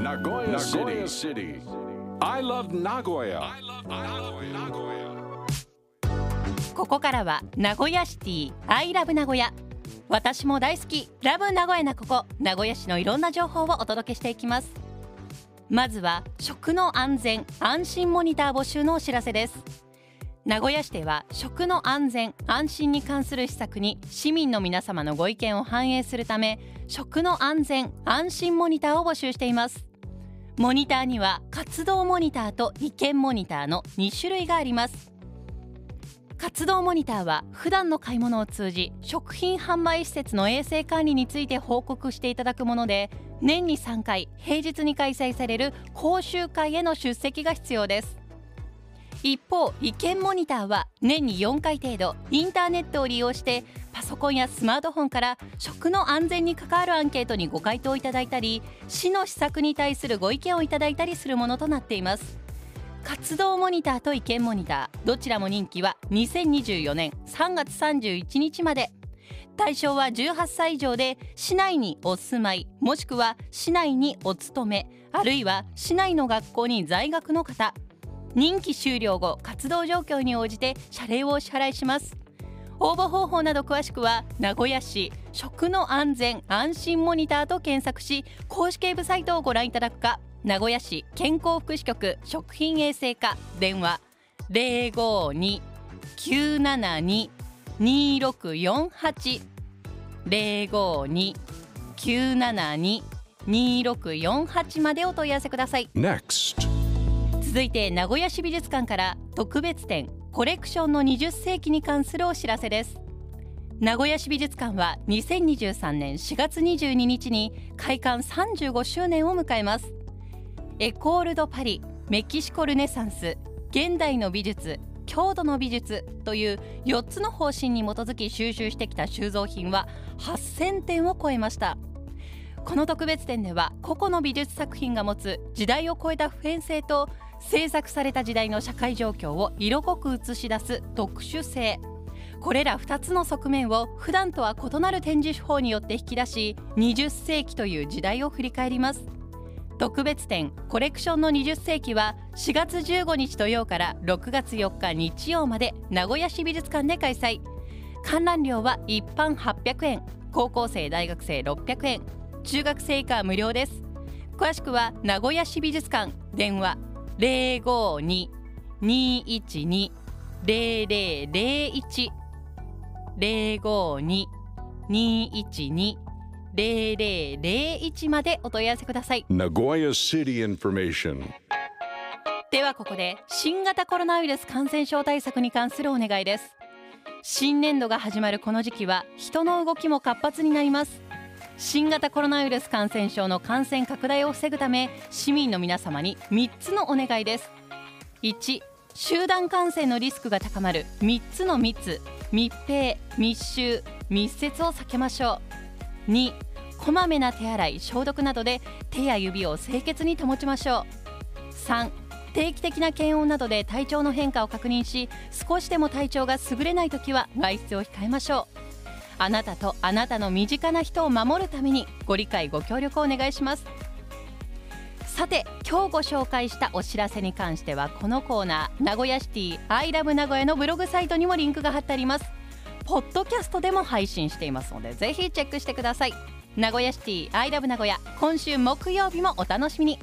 Nagoya City. I love Nagoya. ここからは名古屋シティアイラブ名古屋私も大好き。ラブ名古屋なここ。名古屋市のいろんな情報をお届けしていきます。まずは食の安全安心モニター募集のお知らせです。名古屋市では食の安全安心に関する施策に市民の皆様のご意見を反映するため食の安全安心モニターを募集していますモニターには活動モニターと意見モニターの2種類があります。活動モニターは普段の買い物を通じ食品販売施設の衛生管理について報告していただくもので年に3回平日に開催される講習会への出席が必要です。一方意見モニターは年に4回程度インターネットを利用してパソコンやスマートフォンから食の安全に関わるアンケートにご回答いただいたり市の施策に対するご意見をいただいたりするものとなっています。活動モニターと意見モニターどちらも任期は2024年3月31日まで。対象は18歳以上で市内にお住まいもしくは市内にお勤めあるいは市内の学校に在学の方。任期終了後活動状況に応じて謝礼をお支払いします。応募方法など詳しくは名古屋市食の安全安心モニターと検索し公式ウェブサイトをご覧いただくか名古屋市健康福祉局食品衛生課電話052-972-2648 052-972-2648までお問い合わせください。Next. 続いて名古屋市美術館から特別展コレクションの20世紀に関するお知らせです。名古屋市美術館は2023年4月22日に開館35周年を迎えます。エコール・ド・パリメキシコ・ルネサンス現代の美術郷土の美術という4つの方針に基づき収集してきた収蔵品は8000点を超えました。この特別展では個々の美術作品が持つ時代を超えた普遍性と制作された時代の社会状況を色濃く映し出す特殊性。これら2つの側面を普段とは異なる展示手法によって引き出し20世紀という時代を振り返ります。特別展コレクションの20世紀は4月15日土曜から6月4日日曜まで名古屋市美術館で開催。観覧料は一般800円高校生大学生600円。中学生以下無料です。詳しくは名古屋市美術館。電話052-212-0001 052-212-0001までお問い合わせください。Nagoya City Information. ではここで新型コロナウイルス感染症対策に関するお願いです。新年度が始まるこの時期は人の動きも活発になります新型コロナウイルス感染症の感染拡大を防ぐため市民の皆様に3つのお願いです。1集団感染のリスクが高まる。3つの密密閉密集密接を避けましょう。2こまめな手洗い消毒などで手や指を清潔に保ちましょう。3定期的な検温などで体調の変化を確認し少しでも体調が優れない時は外出を控えましょう。あなたとあなたの身近な人を守るためにご理解ご協力をお願いします。さて今日ご紹介したお知らせに関してはこのコーナー名古屋シティアイラブ名古屋のブログサイトにもリンクが貼ってあります。ポッドキャストでも配信していますのでぜひチェックしてください。名古屋シティアイラブ名古屋今週木曜日もお楽しみに。